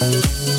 Música